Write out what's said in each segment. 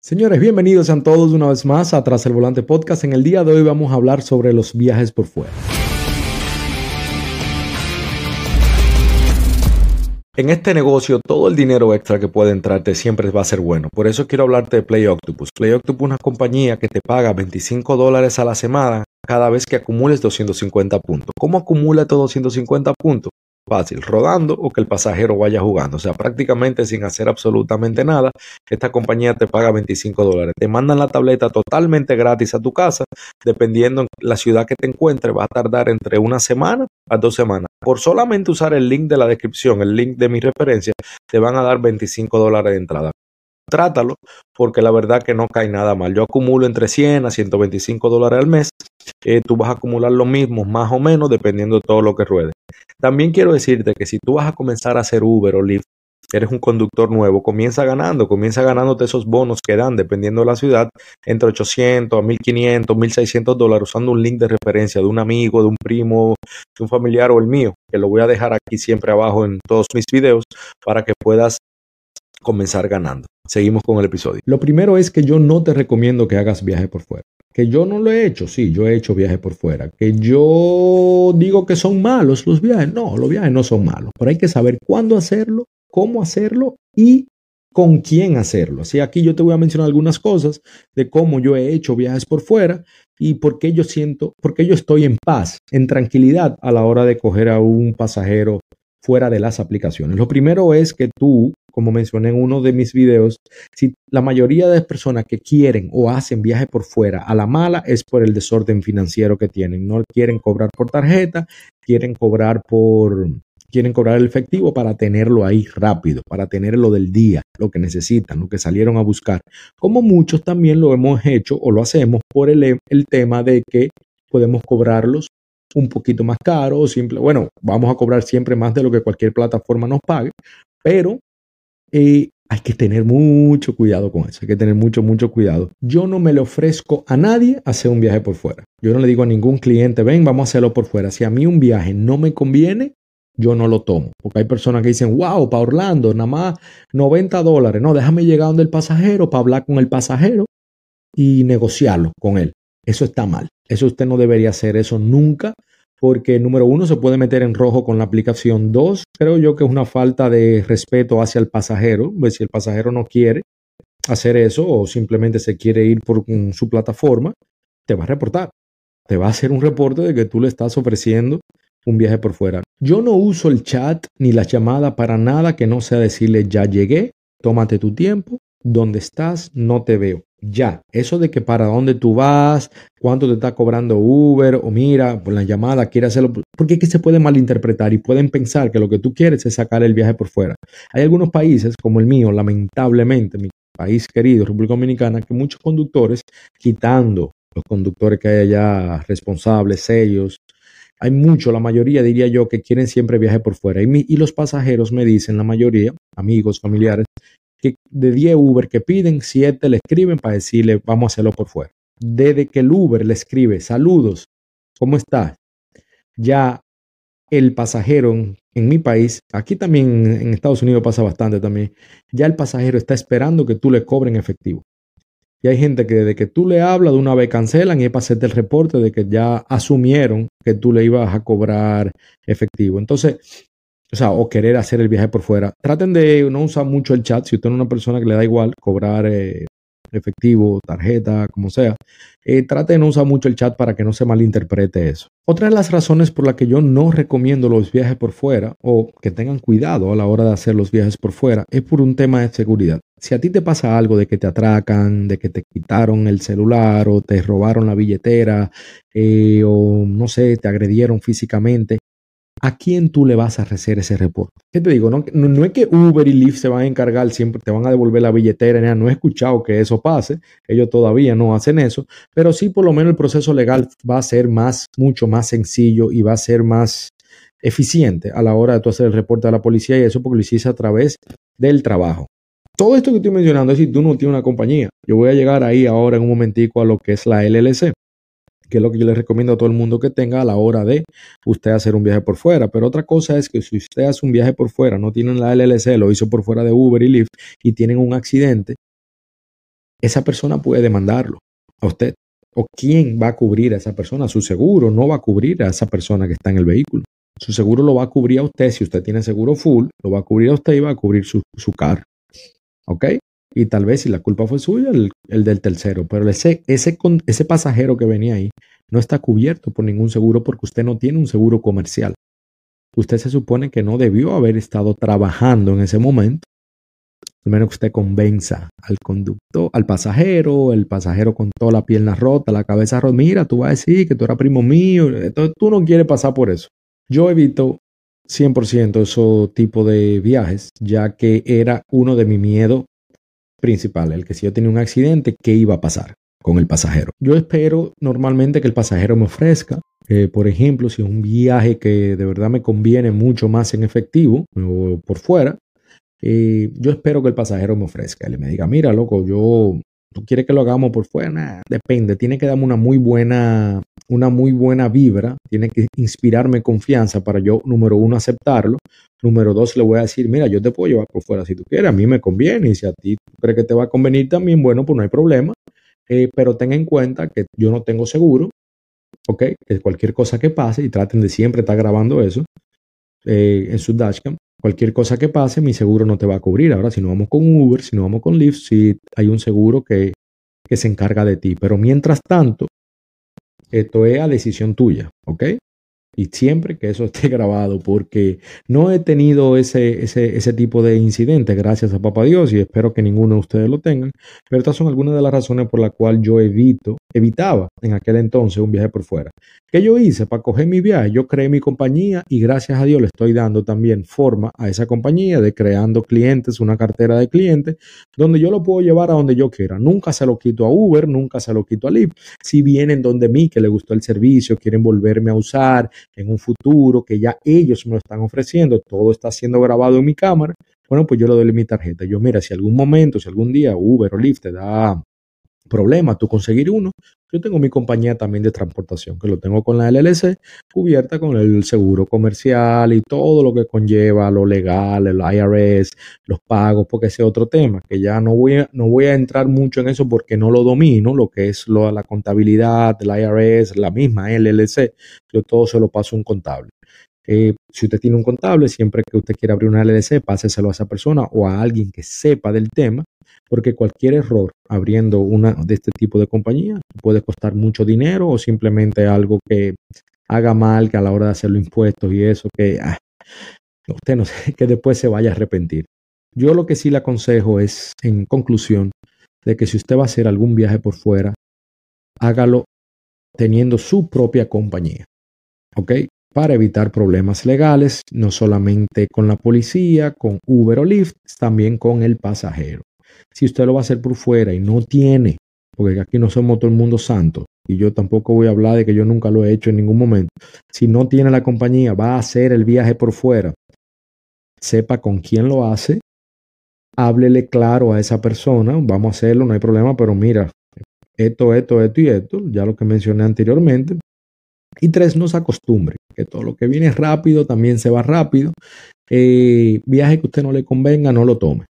Señores, bienvenidos a todos una vez más a Tras el Volante Podcast. En el día de hoy vamos a hablar sobre los viajes por fuera. En este negocio, todo el dinero extra que puede entrarte siempre va a ser bueno. Por eso quiero hablarte de Play Octopus. Play Octopus es una compañía que te paga 25 dólares a la semana cada vez que acumules 250 puntos. ¿Cómo acumula estos 250 puntos? Fácil, rodando o que el pasajero vaya jugando. O sea, prácticamente sin hacer absolutamente nada, esta compañía te paga 25 dólares. Te mandan la tableta totalmente gratis a tu casa, dependiendo en la ciudad que te encuentres, va a tardar entre una semana a dos semanas. Por solamente usar el link de la descripción, el link de mi referencia, te van a dar 25 dólares de entrada trátalo, porque la verdad que no cae nada mal. Yo acumulo entre 100 a 125 dólares al mes. Eh, tú vas a acumular lo mismo, más o menos, dependiendo de todo lo que ruede. También quiero decirte que si tú vas a comenzar a hacer Uber o Lyft, eres un conductor nuevo, comienza ganando, comienza ganándote esos bonos que dan, dependiendo de la ciudad, entre 800 a 1500, 1600 dólares, usando un link de referencia de un amigo, de un primo, de un familiar o el mío, que lo voy a dejar aquí siempre abajo en todos mis videos para que puedas comenzar ganando. Seguimos con el episodio. Lo primero es que yo no te recomiendo que hagas viaje por fuera. Que yo no lo he hecho, sí, yo he hecho viaje por fuera. Que yo digo que son malos los viajes. No, los viajes no son malos, pero hay que saber cuándo hacerlo, cómo hacerlo y con quién hacerlo. Así aquí yo te voy a mencionar algunas cosas de cómo yo he hecho viajes por fuera y por qué yo siento, por qué yo estoy en paz, en tranquilidad a la hora de coger a un pasajero fuera de las aplicaciones. Lo primero es que tú, como mencioné en uno de mis videos, si la mayoría de las personas que quieren o hacen viaje por fuera a la mala es por el desorden financiero que tienen. No quieren cobrar por tarjeta, quieren cobrar por quieren cobrar el efectivo para tenerlo ahí rápido, para tenerlo del día, lo que necesitan, lo que salieron a buscar. Como muchos también lo hemos hecho o lo hacemos por el, el tema de que podemos cobrarlos un poquito más caro o simple, bueno, vamos a cobrar siempre más de lo que cualquier plataforma nos pague, pero hay que tener mucho cuidado con eso, hay que tener mucho, mucho cuidado. Yo no me le ofrezco a nadie hacer un viaje por fuera. Yo no le digo a ningún cliente, ven, vamos a hacerlo por fuera. Si a mí un viaje no me conviene, yo no lo tomo. Porque hay personas que dicen, wow, para Orlando, nada más 90 dólares. No, déjame llegar donde el pasajero para hablar con el pasajero y negociarlo con él. Eso está mal. Eso usted no debería hacer eso nunca porque número uno se puede meter en rojo con la aplicación. Dos, creo yo que es una falta de respeto hacia el pasajero. Pues si el pasajero no quiere hacer eso o simplemente se quiere ir por su plataforma, te va a reportar. Te va a hacer un reporte de que tú le estás ofreciendo un viaje por fuera. Yo no uso el chat ni la llamada para nada que no sea decirle ya llegué, tómate tu tiempo, ¿dónde estás? No te veo ya. Eso de que para dónde tú vas, cuánto te está cobrando Uber o mira, por la llamada, quiere hacerlo, porque es que se puede malinterpretar y pueden pensar que lo que tú quieres es sacar el viaje por fuera. Hay algunos países como el mío, lamentablemente, mi país querido, República Dominicana, que muchos conductores, quitando los conductores que hay allá responsables, serios, hay mucho, la mayoría diría yo, que quieren siempre viaje por fuera. Y, y los pasajeros me dicen, la mayoría, amigos, familiares, que de 10 Uber que piden, 7 le escriben para decirle vamos a hacerlo por fuera. Desde que el Uber le escribe saludos, ¿cómo estás? Ya el pasajero en, mi país, aquí también en Estados Unidos pasa bastante también, ya el pasajero está esperando que tú le cobren efectivo. Y hay gente que desde que tú le hablas de una vez cancelan y es para hacerte el reporte de que ya asumieron que tú le ibas a cobrar efectivo. Entonces, o sea, o querer hacer el viaje por fuera. Traten de no usar mucho el chat. Si usted es una persona que le da igual cobrar eh, efectivo, tarjeta, como sea, eh, trate de no usar mucho el chat para que no se malinterprete eso. Otra de las razones por las que yo no recomiendo los viajes por fuera o que tengan cuidado a la hora de hacer los viajes por fuera es por un tema de seguridad. Si a ti te pasa algo de que te atracan, de que te quitaron el celular o te robaron la billetera eh, o no sé, te agredieron físicamente, ¿a quién tú le vas a hacer ese reporte? ¿Qué te digo? No, no, es que Uber y Lyft se van a encargar siempre, te van a devolver la billetera, no he escuchado que eso pase, ellos todavía no hacen eso, pero sí por lo menos el proceso legal va a ser más, mucho más sencillo y va a ser más eficiente a la hora de tú hacer el reporte a la policía y eso porque lo hiciste a través del trabajo. Todo esto que estoy mencionando es si tú no tienes una compañía. Yo voy a llegar ahí ahora en un momentico a lo que es la LLC que es lo que yo les recomiendo a todo el mundo que tenga a la hora de usted hacer un viaje por fuera. Pero otra cosa es que si usted hace un viaje por fuera, no tienen la LLC, lo hizo por fuera de Uber y Lyft y tienen un accidente, esa persona puede demandarlo a usted. ¿O quién va a cubrir a esa persona? Su seguro no va a cubrir a esa persona que está en el vehículo. Su seguro lo va a cubrir a usted. Si usted tiene seguro full, lo va a cubrir a usted y va a cubrir su, su carro. ¿Ok? Y tal vez si la culpa fue suya, el, del tercero. Pero ese, ese, ese pasajero que venía ahí no está cubierto por ningún seguro porque usted no tiene un seguro comercial. Usted se supone que no debió haber estado trabajando en ese momento al menos que usted convenza al conductor, al pasajero, el pasajero con toda la pierna rota, la cabeza rota, mira, tú vas a decir que tú eras primo mío, entonces tú no quieres pasar por eso. Yo evito 100% ese tipo de viajes, ya que era uno de mis miedos principales, el que si yo tenía un accidente, ¿qué iba a pasar con el pasajero? Yo espero normalmente que el pasajero me ofrezca, eh, por ejemplo, si es un viaje que de verdad me conviene mucho más en efectivo o por fuera, y yo espero que el pasajero me ofrezca. y me diga, mira, loco, yo, tú quieres que lo hagamos por fuera. depende, tiene que darme una muy buena, una muy buena vibra. Tiene que inspirarme confianza para yo, número uno, aceptarlo. Número dos, le voy a decir, mira, yo te puedo llevar por fuera si tú quieres. A mí me conviene. Y si a ti crees que te va a convenir también, bueno, pues no hay problema. Eh, pero ten en cuenta que yo no tengo seguro. ¿Ok? Que cualquier cosa que pase, y traten de siempre estar grabando eso eh, en su dashcam, cualquier cosa que pase, mi seguro no te va a cubrir. Ahora, si no vamos con Uber, si no vamos con Lyft, sí hay un seguro que, que se encarga de ti. Pero mientras tanto, esto es a decisión tuya, ¿ok? y siempre que eso esté grabado, porque no he tenido ese, ese, ese tipo de incidentes, gracias a Papá Dios, y espero que ninguno de ustedes lo tengan. Pero estas son algunas de las razones por las cuales yo evito, evitaba en aquel entonces un viaje por fuera. ¿Qué yo hice para coger mi viaje? Yo creé mi compañía y gracias a Dios le estoy dando también forma a esa compañía de creando clientes, una cartera de clientes, donde yo lo puedo llevar a donde yo quiera. Nunca se lo quito a Uber, nunca se lo quito a Lyft. Si vienen donde mí, que le gustó el servicio, quieren volverme a usar, en un futuro que ya ellos me lo están ofreciendo, todo está siendo grabado en mi cámara, bueno, pues yo le doy mi tarjeta. Yo, mira, si algún momento, si algún día Uber o Lyft te da problema tú conseguir uno, yo tengo mi compañía también de transportación, que lo tengo con la LLC cubierta con el seguro comercial y todo lo que conlleva lo legal, el IRS, los pagos, porque ese es otro tema, que ya no voy a, no voy a entrar mucho en eso porque no lo domino, lo que es lo, la contabilidad, el IRS, la misma LLC, yo todo se lo paso a un contable. Eh, si usted tiene un contable, siempre que usted quiera abrir una LLC, páseselo a esa persona o a alguien que sepa del tema porque cualquier error abriendo una de este tipo de compañía puede costar mucho dinero o simplemente algo que haga mal que a la hora de hacer los impuestos y eso que ah, usted no sé que después se vaya a arrepentir. Yo lo que sí le aconsejo es, en conclusión, de que si usted va a hacer algún viaje por fuera, hágalo teniendo su propia compañía. ¿Ok? Para evitar problemas legales, no solamente con la policía, con Uber o Lyft, también con el pasajero. Si usted lo va a hacer por fuera y no tiene, porque aquí no somos todo el mundo santo, y yo tampoco voy a hablar de que yo nunca lo he hecho en ningún momento. Si no tiene la compañía, va a hacer el viaje por fuera, sepa con quién lo hace, háblele claro a esa persona, vamos a hacerlo, no hay problema, pero mira, esto, esto, esto y esto, ya lo que mencioné anteriormente. Y tres, no se acostumbre, que todo lo que viene rápido también se va rápido. Eh, viaje que usted no le convenga, no lo tome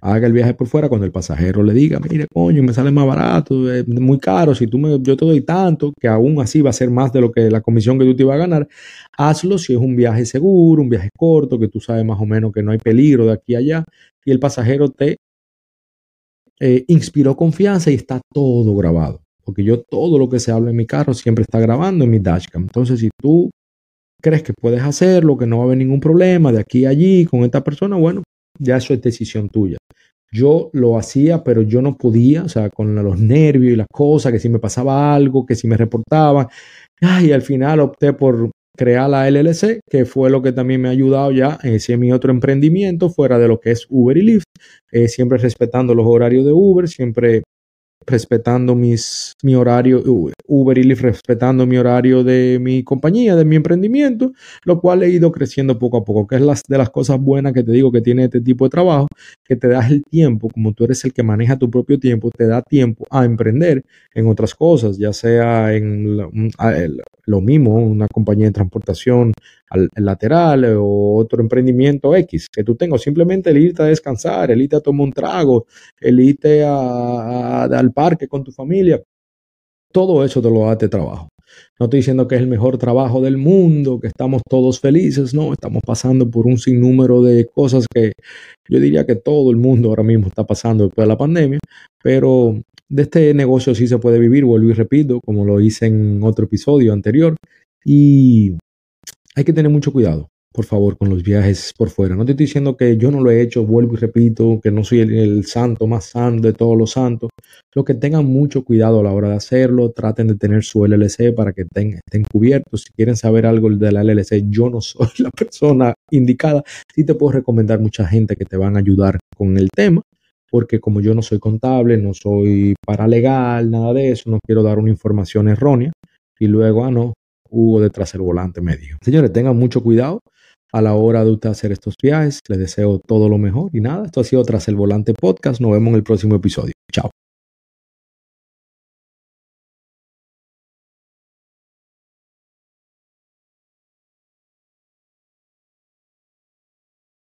haga el viaje por fuera cuando el pasajero le diga, mire, coño, me sale más barato, es muy caro, si tú me, yo te doy tanto, que aún así va a ser más de lo que la comisión que tú te iba a ganar, hazlo si es un viaje seguro, un viaje corto, que tú sabes más o menos que no hay peligro de aquí a allá, y el pasajero te eh, inspiró confianza y está todo grabado, porque yo todo lo que se habla en mi carro siempre está grabando en mi dashcam. Entonces, si tú crees que puedes hacerlo, que no va a haber ningún problema de aquí a allí con esta persona, bueno, ya eso es decisión tuya. Yo lo hacía, pero yo no podía, o sea, con los nervios y las cosas, que si me pasaba algo, que si me reportaban. Y al final opté por crear la LLC, que fue lo que también me ha ayudado ya ese mi otro emprendimiento, fuera de lo que es Uber y Lyft, eh, siempre respetando los horarios de Uber, siempre respetando mis, mi horario, Uber y Lyft respetando mi horario de mi compañía, de mi emprendimiento, lo cual he ido creciendo poco a poco, que es las de las cosas buenas que te digo que tiene este tipo de trabajo, que te das el tiempo, como tú eres el que maneja tu propio tiempo, te da tiempo a emprender en otras cosas, ya sea en lo mismo, una compañía de transportación al, lateral o otro emprendimiento X que tú tengas, simplemente el irte a descansar, el irte a tomar un trago, el irte a, al parque con tu familia, todo eso te lo da este trabajo. No estoy diciendo que es el mejor trabajo del mundo, que estamos todos felices, no, estamos pasando por un sinnúmero de cosas que yo diría que todo el mundo ahora mismo está pasando después de la pandemia, pero de este negocio sí se puede vivir, vuelvo y repito, como lo hice en otro episodio anterior, y hay que tener mucho cuidado por favor, con los viajes por fuera. No te estoy diciendo que yo no lo he hecho, vuelvo y repito, que no soy el, santo más santo de todos los santos. Lo que tengan mucho cuidado a la hora de hacerlo, traten de tener su LLC para que estén cubiertos. Si quieren saber algo de la LLC, yo no soy la persona indicada. Sí te puedo recomendar mucha gente que te van a ayudar con el tema, porque como yo no soy contable, no soy paralegal, nada de eso, no quiero dar una información errónea. Y luego, ah, no, Hugo detrás del volante medio. Señores, tengan mucho cuidado a la hora de usted hacer estos viajes. Les deseo todo lo mejor y nada, esto ha sido Tras el Volante Podcast. Nos vemos en el próximo episodio. Chao.